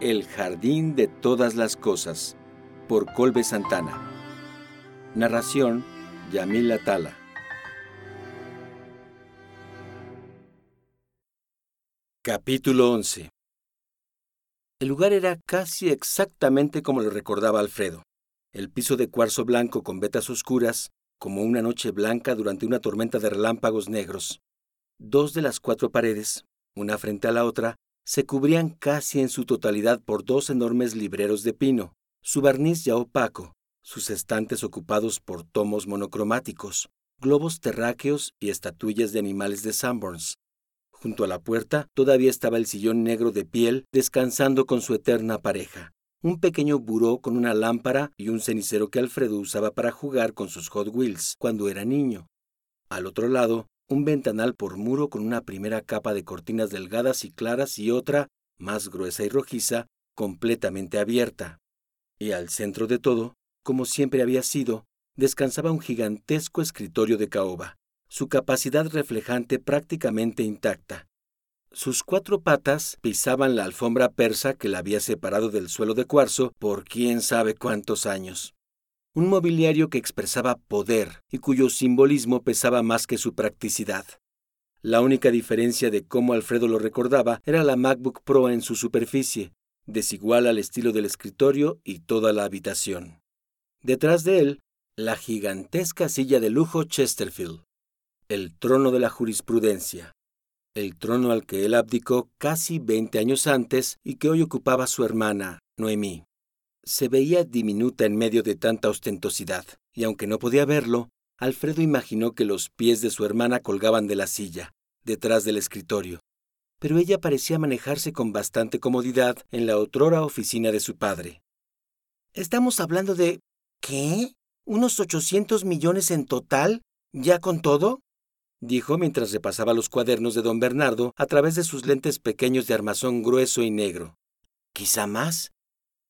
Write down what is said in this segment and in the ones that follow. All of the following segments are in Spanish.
El Jardín de Todas las Cosas, por Colbe Santana. Narración, Yamil Atala. Capítulo 11 El lugar era casi exactamente como lo recordaba Alfredo. El piso de cuarzo blanco con vetas oscuras, como una noche blanca durante una tormenta de relámpagos negros. Dos de las cuatro paredes, una frente a la otra, se cubrían casi en su totalidad por dos enormes libreros de pino, su barniz ya opaco, sus estantes ocupados por tomos monocromáticos, globos terráqueos y estatuillas de animales de Sanborns, Junto a la puerta todavía estaba el sillón negro de piel descansando con su eterna pareja, un pequeño buró con una lámpara y un cenicero que Alfredo usaba para jugar con sus Hot Wheels cuando era niño. Al otro lado, un ventanal por muro con una primera capa de cortinas delgadas y claras y otra, más gruesa y rojiza, completamente abierta. Y al centro de todo, como siempre había sido, descansaba un gigantesco escritorio de caoba, su capacidad reflejante prácticamente intacta. Sus cuatro patas pisaban la alfombra persa que la había separado del suelo de cuarzo por quién sabe cuántos años. Un mobiliario que expresaba poder y cuyo simbolismo pesaba más que su practicidad. La única diferencia de cómo Alfredo lo recordaba era la MacBook Pro en su superficie, desigual al estilo del escritorio y toda la habitación. Detrás de él, la gigantesca silla de lujo Chesterfield el trono de la jurisprudencia, el trono al que él abdicó casi veinte años antes y que hoy ocupaba su hermana, Noemí. Se veía diminuta en medio de tanta ostentosidad, y aunque no podía verlo, Alfredo imaginó que los pies de su hermana colgaban de la silla, detrás del escritorio. Pero ella parecía manejarse con bastante comodidad en la otrora oficina de su padre. Estamos hablando de... ¿Qué? ¿Unos ochocientos millones en total? ¿Ya con todo? dijo mientras repasaba los cuadernos de don Bernardo a través de sus lentes pequeños de armazón grueso y negro. Quizá más,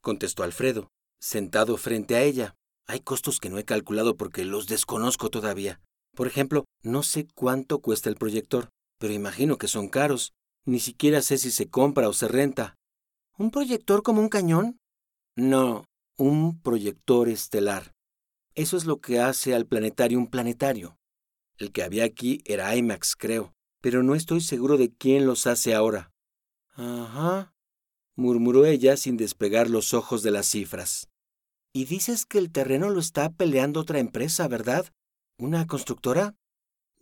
contestó Alfredo, sentado frente a ella. Hay costos que no he calculado porque los desconozco todavía. Por ejemplo, no sé cuánto cuesta el proyector, pero imagino que son caros. Ni siquiera sé si se compra o se renta. ¿Un proyector como un cañón? No, un proyector estelar. Eso es lo que hace al planetario un planetario. El que había aquí era IMAX, creo, pero no estoy seguro de quién los hace ahora. Ajá, murmuró ella sin despegar los ojos de las cifras. Y dices que el terreno lo está peleando otra empresa, ¿verdad? ¿Una constructora?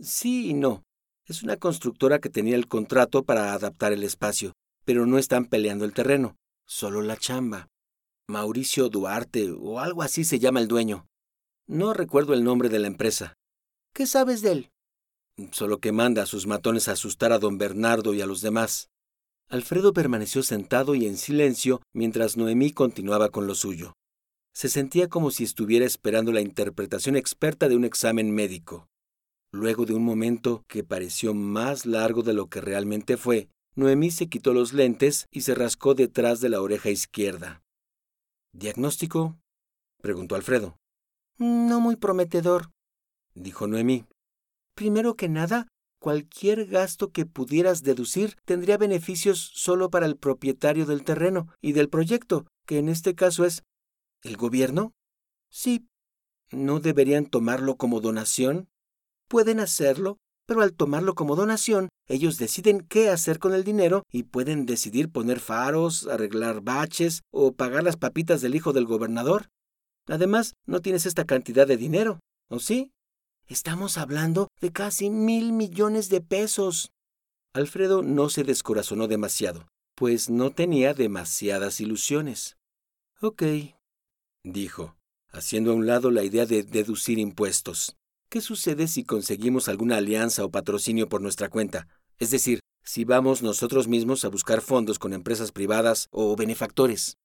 Sí y no. Es una constructora que tenía el contrato para adaptar el espacio, pero no están peleando el terreno, solo la chamba. Mauricio Duarte o algo así se llama el dueño. No recuerdo el nombre de la empresa. ¿Qué sabes de él? Solo que manda a sus matones a asustar a don Bernardo y a los demás. Alfredo permaneció sentado y en silencio mientras Noemí continuaba con lo suyo. Se sentía como si estuviera esperando la interpretación experta de un examen médico. Luego de un momento que pareció más largo de lo que realmente fue, Noemí se quitó los lentes y se rascó detrás de la oreja izquierda. ¿Diagnóstico? preguntó Alfredo. No muy prometedor dijo Noemí. Primero que nada, cualquier gasto que pudieras deducir tendría beneficios solo para el propietario del terreno y del proyecto, que en este caso es el gobierno. Sí. ¿No deberían tomarlo como donación? Pueden hacerlo, pero al tomarlo como donación, ellos deciden qué hacer con el dinero y pueden decidir poner faros, arreglar baches o pagar las papitas del hijo del gobernador. Además, no tienes esta cantidad de dinero, ¿o sí? Estamos hablando de casi mil millones de pesos. Alfredo no se descorazonó demasiado, pues no tenía demasiadas ilusiones. Ok, dijo, haciendo a un lado la idea de deducir impuestos. ¿Qué sucede si conseguimos alguna alianza o patrocinio por nuestra cuenta? Es decir, si vamos nosotros mismos a buscar fondos con empresas privadas o benefactores.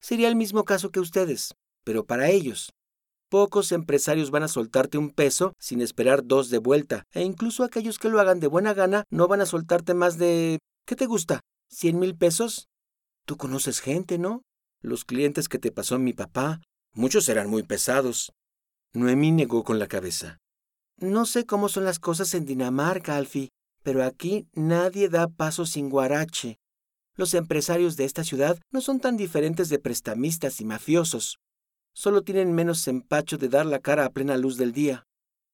Sería el mismo caso que ustedes, pero para ellos. Pocos empresarios van a soltarte un peso sin esperar dos de vuelta, e incluso aquellos que lo hagan de buena gana no van a soltarte más de... ¿Qué te gusta? ¿Cien mil pesos? Tú conoces gente, ¿no? Los clientes que te pasó mi papá, muchos eran muy pesados. Noemí negó con la cabeza. No sé cómo son las cosas en Dinamarca, Alfie, pero aquí nadie da paso sin guarache. Los empresarios de esta ciudad no son tan diferentes de prestamistas y mafiosos. Solo tienen menos empacho de dar la cara a plena luz del día.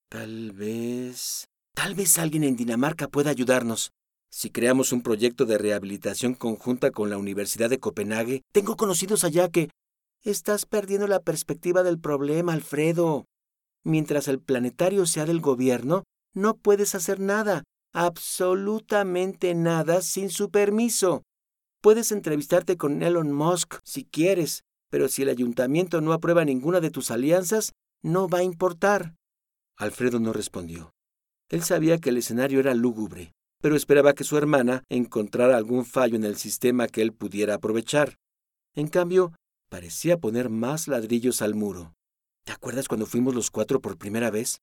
Tal vez... Tal vez alguien en Dinamarca pueda ayudarnos. Si creamos un proyecto de rehabilitación conjunta con la Universidad de Copenhague, tengo conocidos allá que... Estás perdiendo la perspectiva del problema, Alfredo. Mientras el planetario sea del gobierno, no puedes hacer nada, absolutamente nada sin su permiso. Puedes entrevistarte con Elon Musk si quieres, pero si el ayuntamiento no aprueba ninguna de tus alianzas, no va a importar. Alfredo no respondió. Él sabía que el escenario era lúgubre, pero esperaba que su hermana encontrara algún fallo en el sistema que él pudiera aprovechar. En cambio, parecía poner más ladrillos al muro. ¿Te acuerdas cuando fuimos los cuatro por primera vez?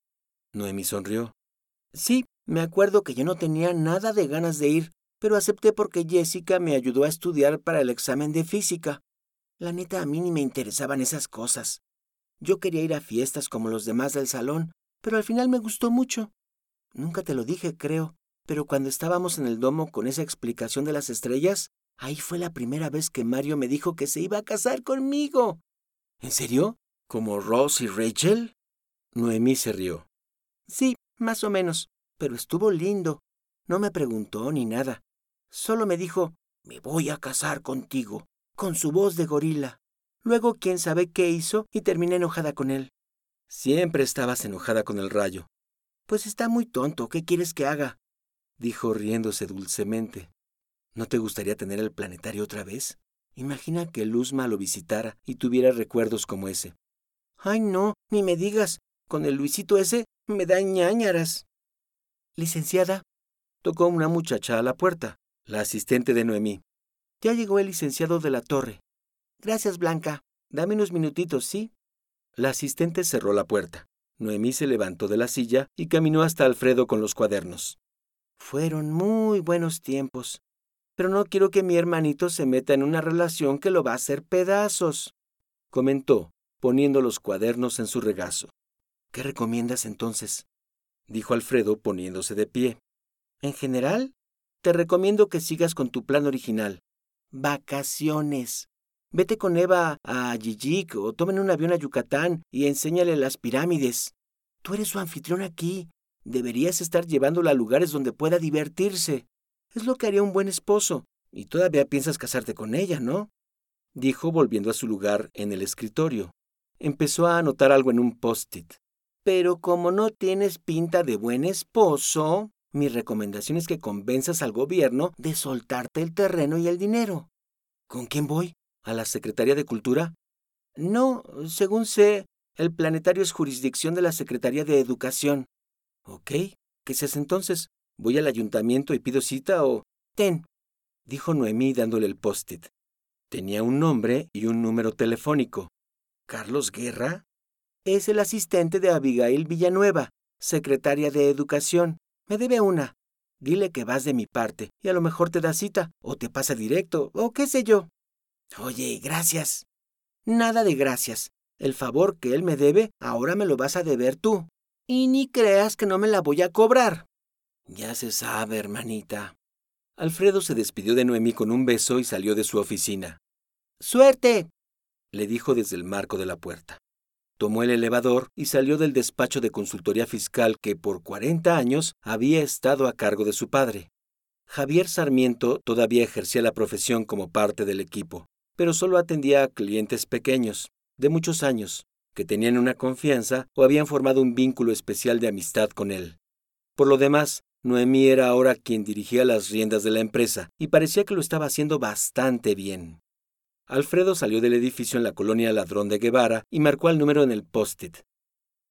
Noemi sonrió. Sí, me acuerdo que yo no tenía nada de ganas de ir, pero acepté porque Jessica me ayudó a estudiar para el examen de física. La neta a mí ni me interesaban esas cosas. Yo quería ir a fiestas como los demás del salón, pero al final me gustó mucho. Nunca te lo dije, creo, pero cuando estábamos en el domo con esa explicación de las estrellas, ahí fue la primera vez que Mario me dijo que se iba a casar conmigo. ¿En serio? ¿Como Ross y Rachel? Noemí se rió. Sí, más o menos, pero estuvo lindo. No me preguntó ni nada. Solo me dijo, me voy a casar contigo, con su voz de gorila. Luego quién sabe qué hizo y terminé enojada con él. Siempre estabas enojada con el rayo. Pues está muy tonto, ¿qué quieres que haga? dijo riéndose dulcemente. ¿No te gustaría tener el planetario otra vez? Imagina que Luzma lo visitara y tuviera recuerdos como ese. Ay, no, ni me digas. Con el Luisito ese me da ñañaras. Licenciada, tocó una muchacha a la puerta, la asistente de Noemí. Ya llegó el licenciado de la torre. Gracias, Blanca. Dame unos minutitos, ¿sí? La asistente cerró la puerta. Noemí se levantó de la silla y caminó hasta Alfredo con los cuadernos. Fueron muy buenos tiempos, pero no quiero que mi hermanito se meta en una relación que lo va a hacer pedazos, comentó, poniendo los cuadernos en su regazo. ¿Qué recomiendas entonces? dijo Alfredo poniéndose de pie. En general, te recomiendo que sigas con tu plan original. Vacaciones. Vete con Eva a Yijik o tomen un avión a Yucatán y enséñale las pirámides. Tú eres su anfitrión aquí. Deberías estar llevándola a lugares donde pueda divertirse. Es lo que haría un buen esposo. Y todavía piensas casarte con ella, ¿no? dijo volviendo a su lugar en el escritorio empezó a anotar algo en un post-it. Pero como no tienes pinta de buen esposo, mi recomendación es que convenzas al gobierno de soltarte el terreno y el dinero. ¿Con quién voy? ¿A la Secretaría de Cultura? No, según sé, el planetario es jurisdicción de la Secretaría de Educación. Ok, ¿qué se hace entonces? ¿Voy al ayuntamiento y pido cita o... Ten, dijo Noemí dándole el post-it. Tenía un nombre y un número telefónico. ¿Carlos Guerra? Es el asistente de Abigail Villanueva, secretaria de Educación. Me debe una. Dile que vas de mi parte y a lo mejor te da cita, o te pasa directo, o qué sé yo. Oye, gracias. Nada de gracias. El favor que él me debe, ahora me lo vas a deber tú. Y ni creas que no me la voy a cobrar. Ya se sabe, hermanita. Alfredo se despidió de Noemí con un beso y salió de su oficina. ¡Suerte! le dijo desde el marco de la puerta. Tomó el elevador y salió del despacho de consultoría fiscal que por 40 años había estado a cargo de su padre. Javier Sarmiento todavía ejercía la profesión como parte del equipo, pero solo atendía a clientes pequeños, de muchos años, que tenían una confianza o habían formado un vínculo especial de amistad con él. Por lo demás, Noemí era ahora quien dirigía las riendas de la empresa y parecía que lo estaba haciendo bastante bien. Alfredo salió del edificio en la colonia Ladrón de Guevara y marcó el número en el post-it.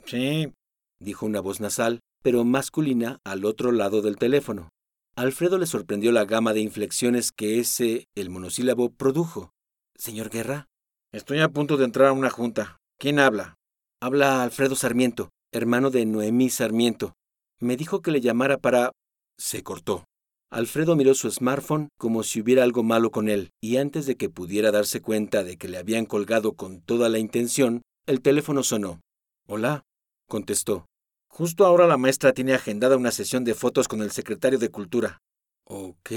Sí, dijo una voz nasal, pero masculina, al otro lado del teléfono. Alfredo le sorprendió la gama de inflexiones que ese, el monosílabo, produjo. Señor Guerra. Estoy a punto de entrar a una junta. ¿Quién habla? Habla Alfredo Sarmiento, hermano de Noemí Sarmiento. Me dijo que le llamara para... Se cortó. Alfredo miró su smartphone como si hubiera algo malo con él, y antes de que pudiera darse cuenta de que le habían colgado con toda la intención, el teléfono sonó. Hola, contestó. Justo ahora la maestra tiene agendada una sesión de fotos con el secretario de Cultura. Ok.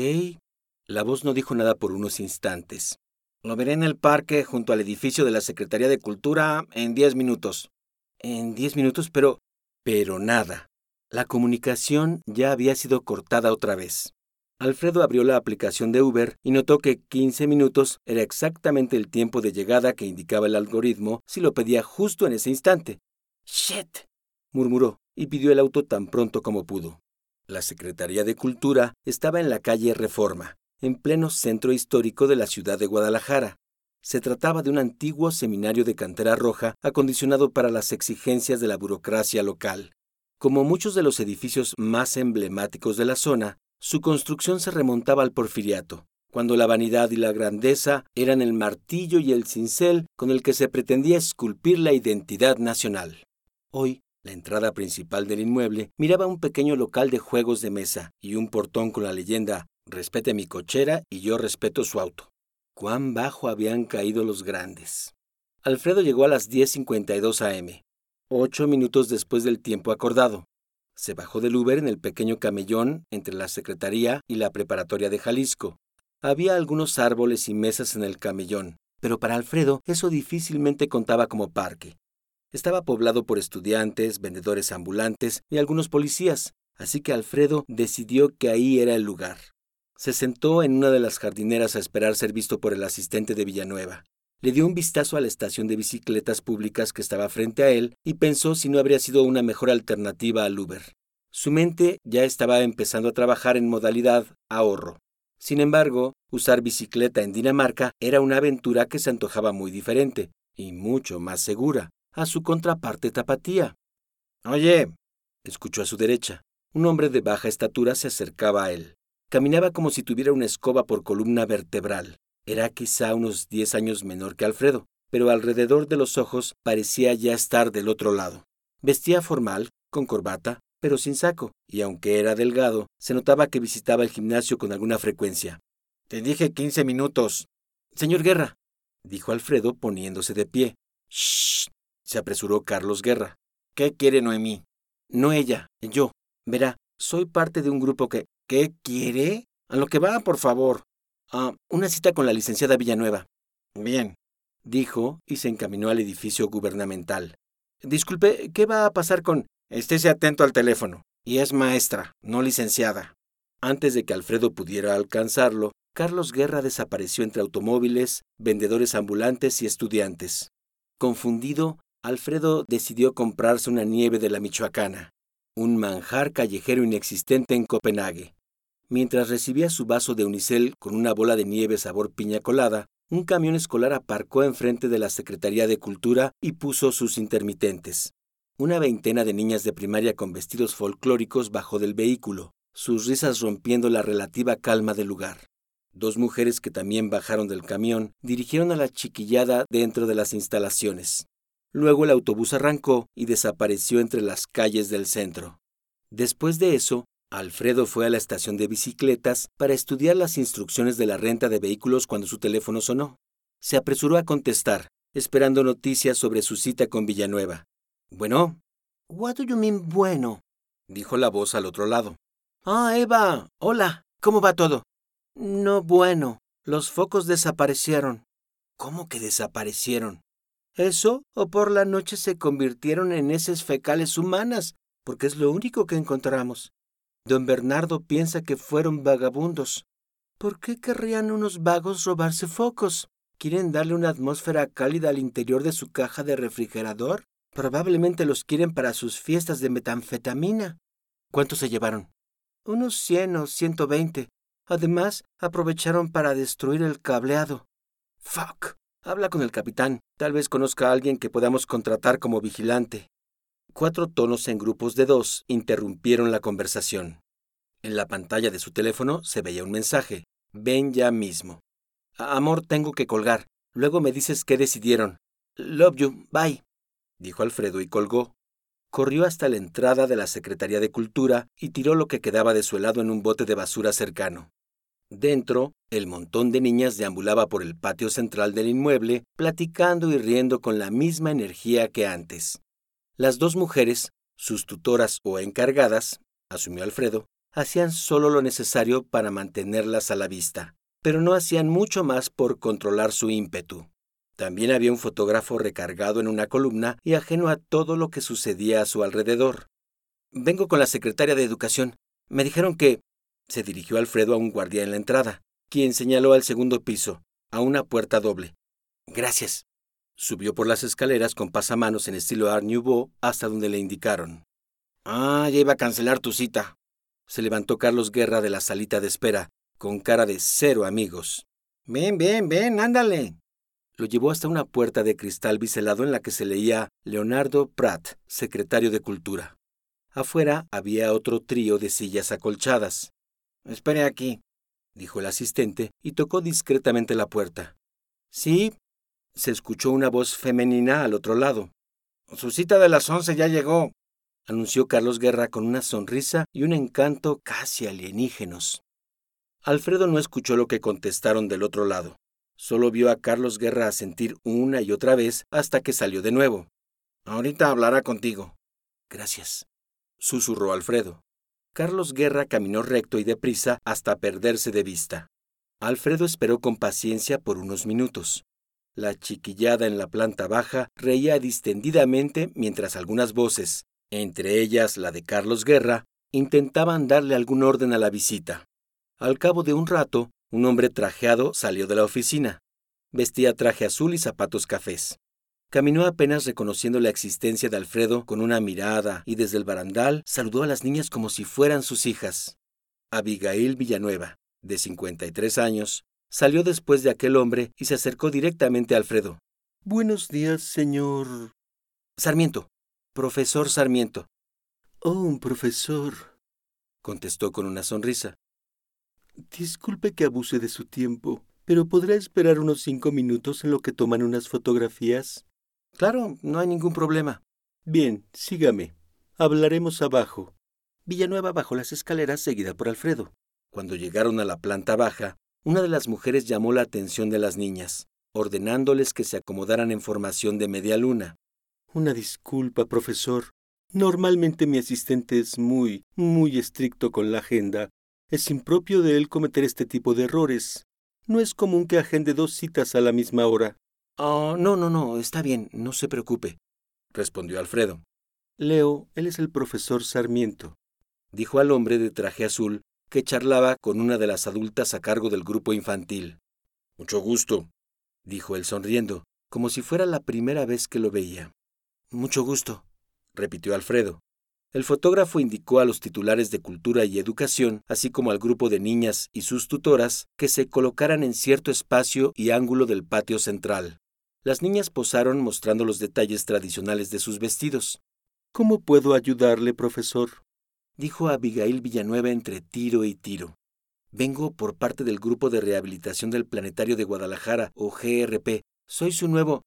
La voz no dijo nada por unos instantes. Lo veré en el parque junto al edificio de la Secretaría de Cultura en diez minutos. ¿En diez minutos? Pero... Pero nada. La comunicación ya había sido cortada otra vez. Alfredo abrió la aplicación de Uber y notó que 15 minutos era exactamente el tiempo de llegada que indicaba el algoritmo si lo pedía justo en ese instante. ¡Shit! murmuró y pidió el auto tan pronto como pudo. La Secretaría de Cultura estaba en la calle Reforma, en pleno centro histórico de la ciudad de Guadalajara. Se trataba de un antiguo seminario de cantera roja acondicionado para las exigencias de la burocracia local. Como muchos de los edificios más emblemáticos de la zona, su construcción se remontaba al porfiriato, cuando la vanidad y la grandeza eran el martillo y el cincel con el que se pretendía esculpir la identidad nacional. Hoy, la entrada principal del inmueble miraba un pequeño local de juegos de mesa y un portón con la leyenda Respete mi cochera y yo respeto su auto. Cuán bajo habían caído los grandes. Alfredo llegó a las 10.52 am, ocho minutos después del tiempo acordado. Se bajó del Uber en el pequeño camellón entre la Secretaría y la Preparatoria de Jalisco. Había algunos árboles y mesas en el camellón, pero para Alfredo eso difícilmente contaba como parque. Estaba poblado por estudiantes, vendedores ambulantes y algunos policías, así que Alfredo decidió que ahí era el lugar. Se sentó en una de las jardineras a esperar ser visto por el asistente de Villanueva. Le dio un vistazo a la estación de bicicletas públicas que estaba frente a él y pensó si no habría sido una mejor alternativa al Uber. Su mente ya estaba empezando a trabajar en modalidad ahorro. Sin embargo, usar bicicleta en Dinamarca era una aventura que se antojaba muy diferente y mucho más segura a su contraparte tapatía. Oye, escuchó a su derecha. Un hombre de baja estatura se acercaba a él. Caminaba como si tuviera una escoba por columna vertebral. Era quizá unos diez años menor que Alfredo, pero alrededor de los ojos parecía ya estar del otro lado. Vestía formal, con corbata, pero sin saco, y aunque era delgado, se notaba que visitaba el gimnasio con alguna frecuencia. Te dije quince minutos. Señor Guerra, dijo Alfredo poniéndose de pie. Shh. se apresuró Carlos Guerra. ¿Qué quiere Noemí? No ella, yo. Verá, soy parte de un grupo que... ¿Qué quiere? A lo que va, por favor. Ah, una cita con la licenciada Villanueva. Bien, dijo y se encaminó al edificio gubernamental. Disculpe, ¿qué va a pasar con... Estése atento al teléfono. Y es maestra, no licenciada. Antes de que Alfredo pudiera alcanzarlo, Carlos Guerra desapareció entre automóviles, vendedores ambulantes y estudiantes. Confundido, Alfredo decidió comprarse una nieve de la Michoacana, un manjar callejero inexistente en Copenhague. Mientras recibía su vaso de unicel con una bola de nieve sabor piña colada, un camión escolar aparcó enfrente de la Secretaría de Cultura y puso sus intermitentes. Una veintena de niñas de primaria con vestidos folclóricos bajó del vehículo, sus risas rompiendo la relativa calma del lugar. Dos mujeres que también bajaron del camión dirigieron a la chiquillada dentro de las instalaciones. Luego el autobús arrancó y desapareció entre las calles del centro. Después de eso, Alfredo fue a la estación de bicicletas para estudiar las instrucciones de la renta de vehículos cuando su teléfono sonó. Se apresuró a contestar, esperando noticias sobre su cita con Villanueva. Bueno. What do you mean bueno? dijo la voz al otro lado. Ah, Eva. Hola. ¿Cómo va todo? No bueno. Los focos desaparecieron. ¿Cómo que desaparecieron? Eso, o por la noche se convirtieron en heces fecales humanas, porque es lo único que encontramos. Don Bernardo piensa que fueron vagabundos. ¿Por qué querrían unos vagos robarse focos? ¿Quieren darle una atmósfera cálida al interior de su caja de refrigerador? Probablemente los quieren para sus fiestas de metanfetamina. ¿Cuántos se llevaron? Unos cien o ciento veinte. Además, aprovecharon para destruir el cableado. Fuck. Habla con el capitán. Tal vez conozca a alguien que podamos contratar como vigilante. Cuatro tonos en grupos de dos interrumpieron la conversación. En la pantalla de su teléfono se veía un mensaje. Ven ya mismo. Amor, tengo que colgar. Luego me dices qué decidieron. Love you. Bye. Dijo Alfredo y colgó. Corrió hasta la entrada de la Secretaría de Cultura y tiró lo que quedaba de su helado en un bote de basura cercano. Dentro, el montón de niñas deambulaba por el patio central del inmueble, platicando y riendo con la misma energía que antes. Las dos mujeres, sus tutoras o encargadas, asumió Alfredo, hacían solo lo necesario para mantenerlas a la vista, pero no hacían mucho más por controlar su ímpetu. También había un fotógrafo recargado en una columna y ajeno a todo lo que sucedía a su alrededor. Vengo con la secretaria de Educación. Me dijeron que... Se dirigió Alfredo a un guardia en la entrada, quien señaló al segundo piso, a una puerta doble. Gracias. Subió por las escaleras con pasamanos en estilo Art Nouveau hasta donde le indicaron. Ah, ya iba a cancelar tu cita. Se levantó Carlos Guerra de la salita de espera, con cara de cero amigos. Ven, ven, ven, ándale. Lo llevó hasta una puerta de cristal biselado en la que se leía Leonardo Pratt, secretario de Cultura. Afuera había otro trío de sillas acolchadas. Espere aquí, dijo el asistente y tocó discretamente la puerta. Sí, se escuchó una voz femenina al otro lado. Su cita de las once ya llegó, anunció Carlos Guerra con una sonrisa y un encanto casi alienígenos. Alfredo no escuchó lo que contestaron del otro lado. Solo vio a Carlos Guerra asentir una y otra vez hasta que salió de nuevo. Ahorita hablará contigo. Gracias, susurró Alfredo. Carlos Guerra caminó recto y deprisa hasta perderse de vista. Alfredo esperó con paciencia por unos minutos. La chiquillada en la planta baja reía distendidamente mientras algunas voces, entre ellas la de Carlos Guerra, intentaban darle algún orden a la visita. Al cabo de un rato, un hombre trajeado salió de la oficina. Vestía traje azul y zapatos cafés. Caminó apenas reconociendo la existencia de Alfredo con una mirada y desde el barandal saludó a las niñas como si fueran sus hijas. Abigail Villanueva, de 53 años, Salió después de aquel hombre y se acercó directamente a Alfredo. Buenos días, señor. Sarmiento. Profesor Sarmiento. Oh, un profesor. contestó con una sonrisa. Disculpe que abuse de su tiempo, pero ¿podrá esperar unos cinco minutos en lo que toman unas fotografías? Claro, no hay ningún problema. Bien, sígame. Hablaremos abajo. Villanueva bajó las escaleras seguida por Alfredo. Cuando llegaron a la planta baja, una de las mujeres llamó la atención de las niñas, ordenándoles que se acomodaran en formación de media luna. Una disculpa, profesor. Normalmente mi asistente es muy, muy estricto con la agenda. Es impropio de él cometer este tipo de errores. No es común que agende dos citas a la misma hora. Oh, no, no, no, está bien, no se preocupe, respondió Alfredo. Leo, él es el profesor Sarmiento, dijo al hombre de traje azul, que charlaba con una de las adultas a cargo del grupo infantil. Mucho gusto, dijo él sonriendo, como si fuera la primera vez que lo veía. Mucho gusto, repitió Alfredo. El fotógrafo indicó a los titulares de Cultura y Educación, así como al grupo de niñas y sus tutoras, que se colocaran en cierto espacio y ángulo del patio central. Las niñas posaron mostrando los detalles tradicionales de sus vestidos. ¿Cómo puedo ayudarle, profesor? Dijo Abigail Villanueva entre tiro y tiro. Vengo por parte del Grupo de Rehabilitación del Planetario de Guadalajara, o GRP. Soy su nuevo.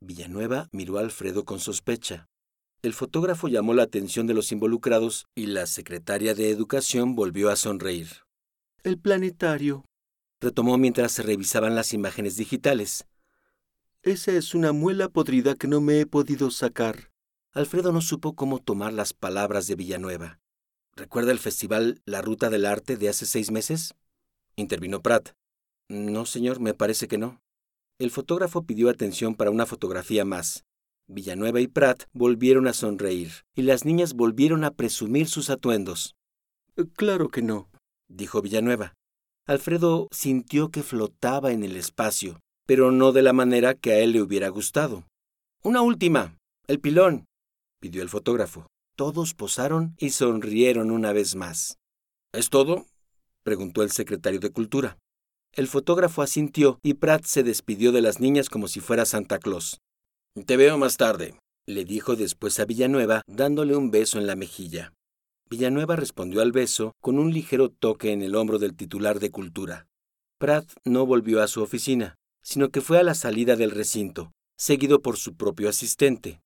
Villanueva miró a Alfredo con sospecha. El fotógrafo llamó la atención de los involucrados y la secretaria de Educación volvió a sonreír. El planetario, retomó mientras se revisaban las imágenes digitales. Esa es una muela podrida que no me he podido sacar. Alfredo no supo cómo tomar las palabras de Villanueva. ¿Recuerda el festival La Ruta del Arte de hace seis meses? Intervino Pratt. No, señor, me parece que no. El fotógrafo pidió atención para una fotografía más. Villanueva y Pratt volvieron a sonreír, y las niñas volvieron a presumir sus atuendos. Claro que no, dijo Villanueva. Alfredo sintió que flotaba en el espacio, pero no de la manera que a él le hubiera gustado. Una última. El pilón, pidió el fotógrafo. Todos posaron y sonrieron una vez más. ¿Es todo? preguntó el secretario de Cultura. El fotógrafo asintió y Pratt se despidió de las niñas como si fuera Santa Claus. Te veo más tarde, le dijo después a Villanueva, dándole un beso en la mejilla. Villanueva respondió al beso con un ligero toque en el hombro del titular de Cultura. Pratt no volvió a su oficina, sino que fue a la salida del recinto, seguido por su propio asistente.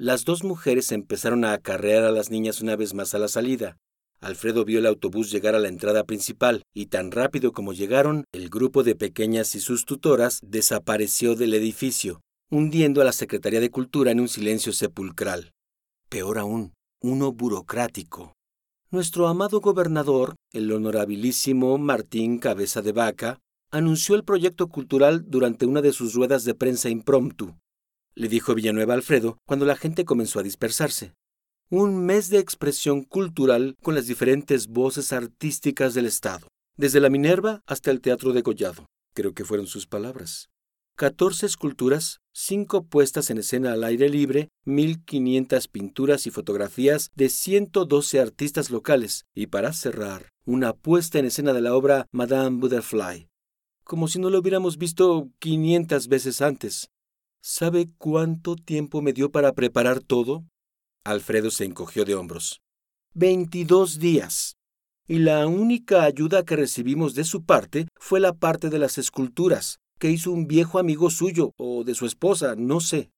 Las dos mujeres empezaron a acarrear a las niñas una vez más a la salida. Alfredo vio el autobús llegar a la entrada principal y tan rápido como llegaron, el grupo de pequeñas y sus tutoras desapareció del edificio, hundiendo a la Secretaría de Cultura en un silencio sepulcral. Peor aún, uno burocrático. Nuestro amado gobernador, el honorabilísimo Martín Cabeza de Vaca, anunció el proyecto cultural durante una de sus ruedas de prensa impromptu. Le dijo Villanueva a Alfredo cuando la gente comenzó a dispersarse. Un mes de expresión cultural con las diferentes voces artísticas del Estado, desde la Minerva hasta el Teatro de Gollado, creo que fueron sus palabras. 14 esculturas, cinco puestas en escena al aire libre, 1.500 pinturas y fotografías de 112 artistas locales, y para cerrar, una puesta en escena de la obra Madame Butterfly, como si no lo hubiéramos visto 500 veces antes. ¿Sabe cuánto tiempo me dio para preparar todo? Alfredo se encogió de hombros. Veintidós días. Y la única ayuda que recibimos de su parte fue la parte de las esculturas, que hizo un viejo amigo suyo o de su esposa, no sé.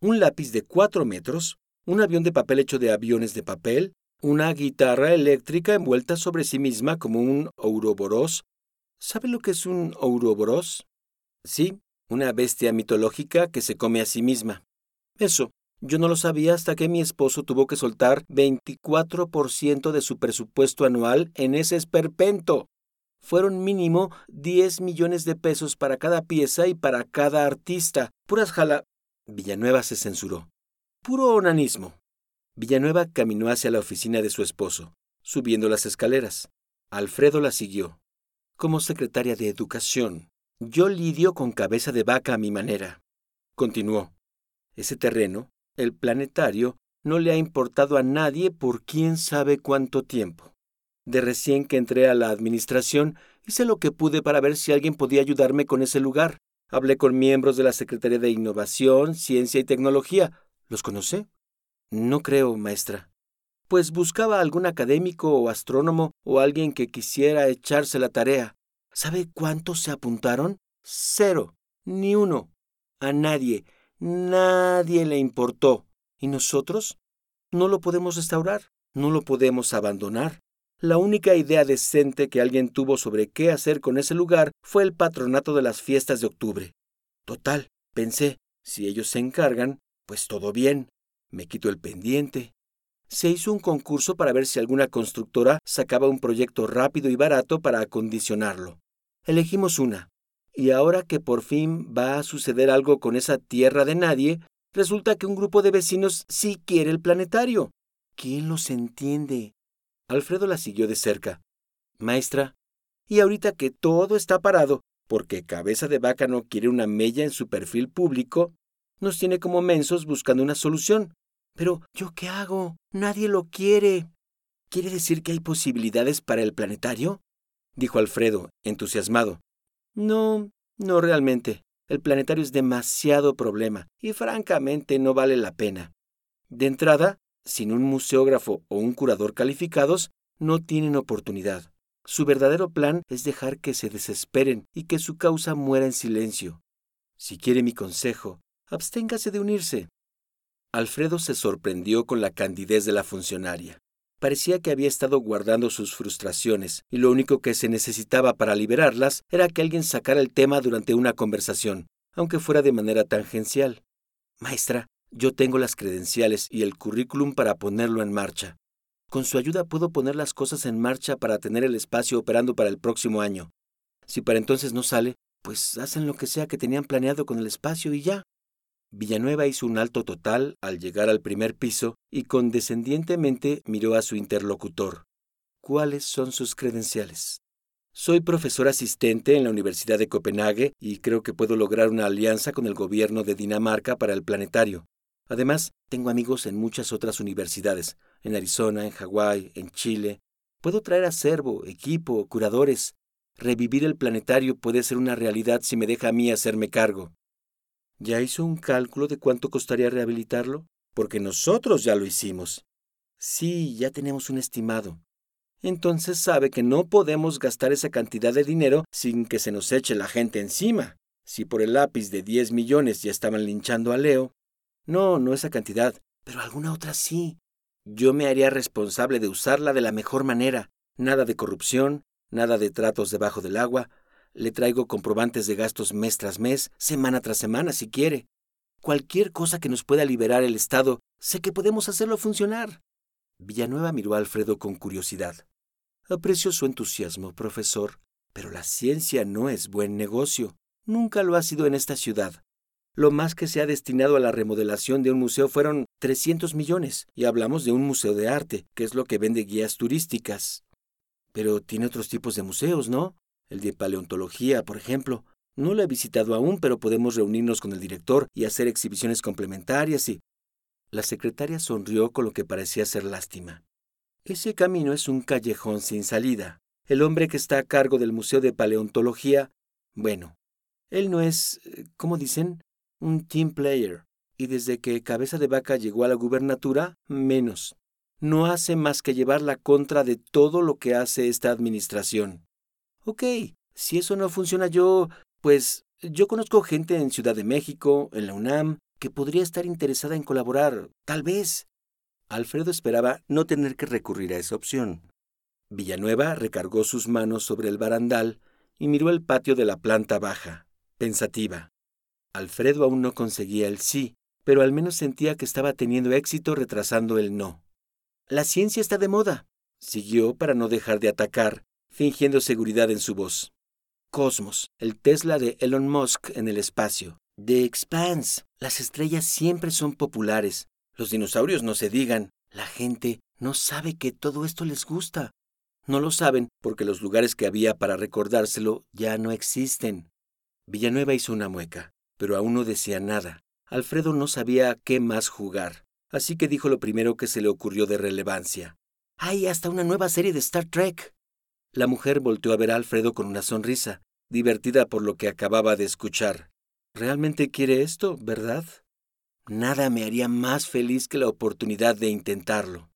Un lápiz de cuatro metros, un avión de papel hecho de aviones de papel, una guitarra eléctrica envuelta sobre sí misma como un ouroboros ¿Sabe lo que es un ouroboros? Sí, una bestia mitológica que se come a sí misma. Eso, yo no lo sabía hasta que mi esposo tuvo que soltar 24% de su presupuesto anual en ese esperpento. Fueron mínimo 10 millones de pesos para cada pieza y para cada artista. Puras jala. Villanueva se censuró. Puro onanismo. Villanueva caminó hacia la oficina de su esposo, subiendo las escaleras. Alfredo la siguió como secretaria de Educación. Yo lidio con cabeza de vaca a mi manera. Continuó. Ese terreno, el planetario, no le ha importado a nadie por quién sabe cuánto tiempo. De recién que entré a la administración, hice lo que pude para ver si alguien podía ayudarme con ese lugar. Hablé con miembros de la Secretaría de Innovación, Ciencia y Tecnología. ¿Los conoce? No creo, maestra pues buscaba algún académico o astrónomo o alguien que quisiera echarse la tarea. ¿Sabe cuántos se apuntaron? Cero. Ni uno. A nadie. Nadie le importó. ¿Y nosotros? No lo podemos restaurar. No lo podemos abandonar. La única idea decente que alguien tuvo sobre qué hacer con ese lugar fue el patronato de las fiestas de octubre. Total, pensé, si ellos se encargan, pues todo bien. Me quito el pendiente, se hizo un concurso para ver si alguna constructora sacaba un proyecto rápido y barato para acondicionarlo. Elegimos una. Y ahora que por fin va a suceder algo con esa tierra de nadie, resulta que un grupo de vecinos sí quiere el planetario. ¿Quién los entiende? Alfredo la siguió de cerca. Maestra, y ahorita que todo está parado, porque Cabeza de Vaca no quiere una mella en su perfil público, nos tiene como mensos buscando una solución. Pero, ¿yo qué hago? Nadie lo quiere. ¿Quiere decir que hay posibilidades para el planetario? Dijo Alfredo, entusiasmado. No, no realmente. El planetario es demasiado problema y francamente no vale la pena. De entrada, sin un museógrafo o un curador calificados, no tienen oportunidad. Su verdadero plan es dejar que se desesperen y que su causa muera en silencio. Si quiere mi consejo, absténgase de unirse. Alfredo se sorprendió con la candidez de la funcionaria. Parecía que había estado guardando sus frustraciones, y lo único que se necesitaba para liberarlas era que alguien sacara el tema durante una conversación, aunque fuera de manera tangencial. Maestra, yo tengo las credenciales y el currículum para ponerlo en marcha. Con su ayuda puedo poner las cosas en marcha para tener el espacio operando para el próximo año. Si para entonces no sale, pues hacen lo que sea que tenían planeado con el espacio y ya. Villanueva hizo un alto total al llegar al primer piso y condescendientemente miró a su interlocutor. ¿Cuáles son sus credenciales? Soy profesor asistente en la Universidad de Copenhague y creo que puedo lograr una alianza con el gobierno de Dinamarca para el planetario. Además, tengo amigos en muchas otras universidades, en Arizona, en Hawái, en Chile. Puedo traer acervo, equipo, curadores. Revivir el planetario puede ser una realidad si me deja a mí hacerme cargo. ¿Ya hizo un cálculo de cuánto costaría rehabilitarlo? Porque nosotros ya lo hicimos. Sí, ya tenemos un estimado. Entonces sabe que no podemos gastar esa cantidad de dinero sin que se nos eche la gente encima. Si por el lápiz de 10 millones ya estaban linchando a Leo. No, no esa cantidad, pero alguna otra sí. Yo me haría responsable de usarla de la mejor manera. Nada de corrupción, nada de tratos debajo del agua, le traigo comprobantes de gastos mes tras mes, semana tras semana, si quiere. Cualquier cosa que nos pueda liberar el Estado, sé que podemos hacerlo funcionar. Villanueva miró a Alfredo con curiosidad. Aprecio su entusiasmo, profesor, pero la ciencia no es buen negocio. Nunca lo ha sido en esta ciudad. Lo más que se ha destinado a la remodelación de un museo fueron 300 millones, y hablamos de un museo de arte, que es lo que vende guías turísticas. Pero tiene otros tipos de museos, ¿no? El de paleontología, por ejemplo. No lo he visitado aún, pero podemos reunirnos con el director y hacer exhibiciones complementarias y... La secretaria sonrió con lo que parecía ser lástima. Ese camino es un callejón sin salida. El hombre que está a cargo del Museo de Paleontología, bueno, él no es, ¿cómo dicen? Un team player. Y desde que Cabeza de Vaca llegó a la gubernatura, menos. No hace más que llevar la contra de todo lo que hace esta administración. Ok, si eso no funciona yo, pues yo conozco gente en Ciudad de México, en la UNAM, que podría estar interesada en colaborar, tal vez. Alfredo esperaba no tener que recurrir a esa opción. Villanueva recargó sus manos sobre el barandal y miró el patio de la planta baja, pensativa. Alfredo aún no conseguía el sí, pero al menos sentía que estaba teniendo éxito retrasando el no. La ciencia está de moda, siguió para no dejar de atacar, fingiendo seguridad en su voz. Cosmos, el Tesla de Elon Musk en el espacio. The Expanse, las estrellas siempre son populares. Los dinosaurios no se digan. La gente no sabe que todo esto les gusta. No lo saben porque los lugares que había para recordárselo ya no existen. Villanueva hizo una mueca, pero aún no decía nada. Alfredo no sabía qué más jugar, así que dijo lo primero que se le ocurrió de relevancia. Hay hasta una nueva serie de Star Trek. La mujer volteó a ver a Alfredo con una sonrisa, divertida por lo que acababa de escuchar. ¿Realmente quiere esto, verdad? Nada me haría más feliz que la oportunidad de intentarlo.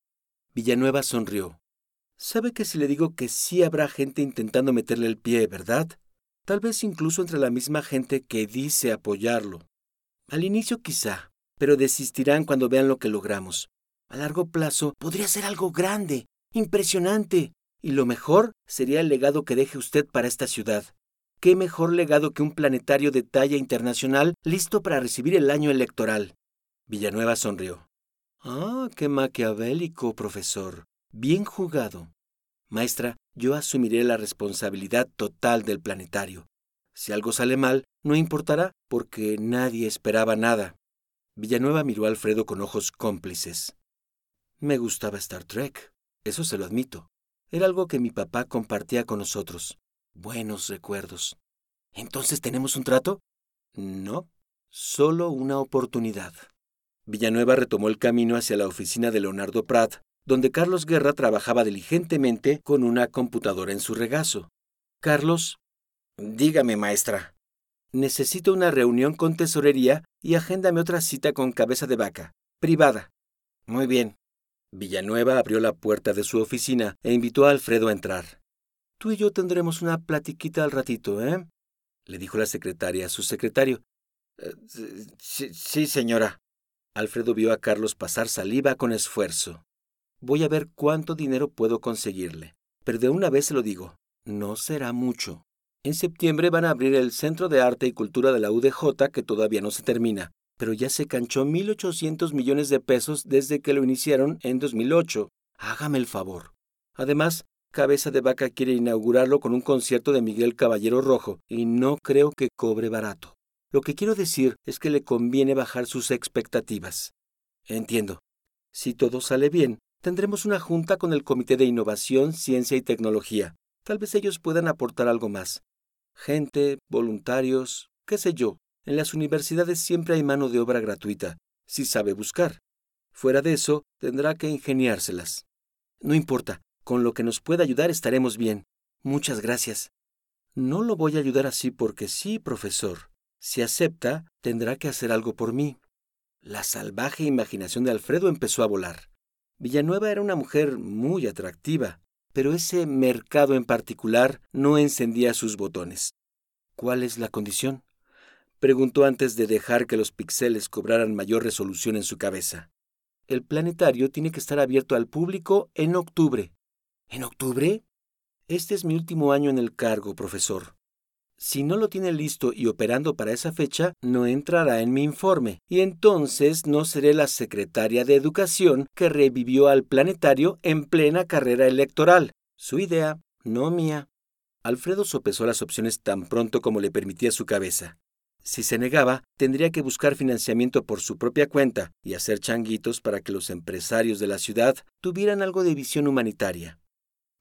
Villanueva sonrió. Sabe que si le digo que sí habrá gente intentando meterle el pie, ¿verdad? Tal vez incluso entre la misma gente que dice apoyarlo. Al inicio quizá, pero desistirán cuando vean lo que logramos. A largo plazo podría ser algo grande, impresionante, y lo mejor sería el legado que deje usted para esta ciudad. ¿Qué mejor legado que un planetario de talla internacional listo para recibir el año electoral? Villanueva sonrió. Ah, qué maquiavélico, profesor. Bien jugado. Maestra, yo asumiré la responsabilidad total del planetario. Si algo sale mal, no importará, porque nadie esperaba nada. Villanueva miró a Alfredo con ojos cómplices. Me gustaba Star Trek, eso se lo admito. Era algo que mi papá compartía con nosotros. Buenos recuerdos. ¿Entonces tenemos un trato? No, solo una oportunidad. Villanueva retomó el camino hacia la oficina de Leonardo Pratt, donde Carlos Guerra trabajaba diligentemente con una computadora en su regazo. Carlos, dígame, maestra. Necesito una reunión con tesorería y agéndame otra cita con cabeza de vaca, privada. Muy bien. Villanueva abrió la puerta de su oficina e invitó a Alfredo a entrar. Tú y yo tendremos una platiquita al ratito, ¿eh? le dijo la secretaria a su secretario. Eh, sí, sí, señora. Alfredo vio a Carlos pasar saliva con esfuerzo. Voy a ver cuánto dinero puedo conseguirle. Pero de una vez se lo digo, no será mucho. En septiembre van a abrir el Centro de Arte y Cultura de la UDJ, que todavía no se termina, pero ya se canchó 1.800 millones de pesos desde que lo iniciaron en 2008. Hágame el favor. Además, Cabeza de Vaca quiere inaugurarlo con un concierto de Miguel Caballero Rojo, y no creo que cobre barato. Lo que quiero decir es que le conviene bajar sus expectativas. Entiendo. Si todo sale bien, Tendremos una junta con el Comité de Innovación, Ciencia y Tecnología. Tal vez ellos puedan aportar algo más. Gente, voluntarios, qué sé yo. En las universidades siempre hay mano de obra gratuita, si sabe buscar. Fuera de eso, tendrá que ingeniárselas. No importa, con lo que nos pueda ayudar estaremos bien. Muchas gracias. No lo voy a ayudar así porque sí, profesor. Si acepta, tendrá que hacer algo por mí. La salvaje imaginación de Alfredo empezó a volar. Villanueva era una mujer muy atractiva, pero ese mercado en particular no encendía sus botones. ¿Cuál es la condición? Preguntó antes de dejar que los píxeles cobraran mayor resolución en su cabeza. El planetario tiene que estar abierto al público en octubre. ¿En octubre? Este es mi último año en el cargo, profesor. Si no lo tiene listo y operando para esa fecha, no entrará en mi informe, y entonces no seré la secretaria de Educación que revivió al planetario en plena carrera electoral. Su idea, no mía. Alfredo sopesó las opciones tan pronto como le permitía su cabeza. Si se negaba, tendría que buscar financiamiento por su propia cuenta y hacer changuitos para que los empresarios de la ciudad tuvieran algo de visión humanitaria.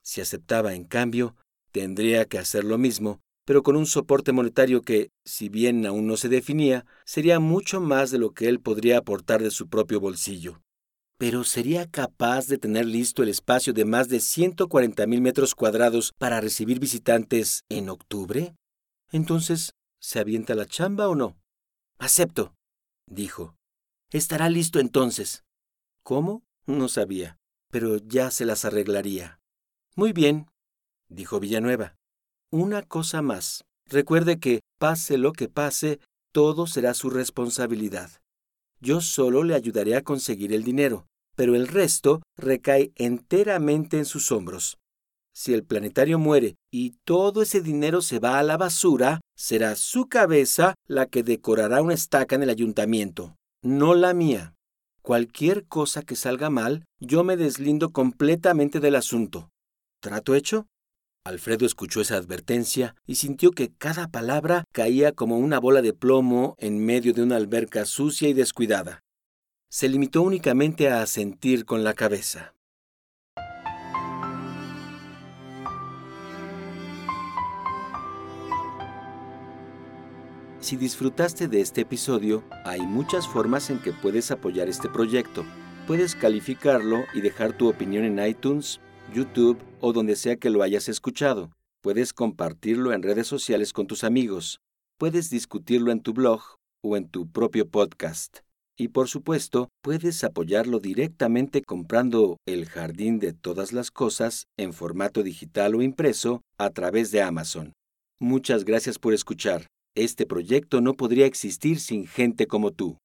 Si aceptaba, en cambio, tendría que hacer lo mismo, pero con un soporte monetario que, si bien aún no se definía, sería mucho más de lo que él podría aportar de su propio bolsillo. Pero ¿sería capaz de tener listo el espacio de más de 140 mil metros cuadrados para recibir visitantes en octubre? Entonces, ¿Se avienta la chamba o no? Acepto, dijo. Estará listo entonces. ¿Cómo? No sabía, pero ya se las arreglaría. Muy bien, dijo Villanueva. Una cosa más. Recuerde que, pase lo que pase, todo será su responsabilidad. Yo solo le ayudaré a conseguir el dinero, pero el resto recae enteramente en sus hombros. Si el planetario muere y todo ese dinero se va a la basura, será su cabeza la que decorará una estaca en el ayuntamiento, no la mía. Cualquier cosa que salga mal, yo me deslindo completamente del asunto. ¿Trato hecho? Alfredo escuchó esa advertencia y sintió que cada palabra caía como una bola de plomo en medio de una alberca sucia y descuidada. Se limitó únicamente a asentir con la cabeza. Si disfrutaste de este episodio, hay muchas formas en que puedes apoyar este proyecto. Puedes calificarlo y dejar tu opinión en iTunes, YouTube o donde sea que lo hayas escuchado. Puedes compartirlo en redes sociales con tus amigos. Puedes discutirlo en tu blog o en tu propio podcast. Y por supuesto, puedes apoyarlo directamente comprando El Jardín de Todas las Cosas en formato digital o impreso a través de Amazon. Muchas gracias por escuchar. Este proyecto no podría existir sin gente como tú.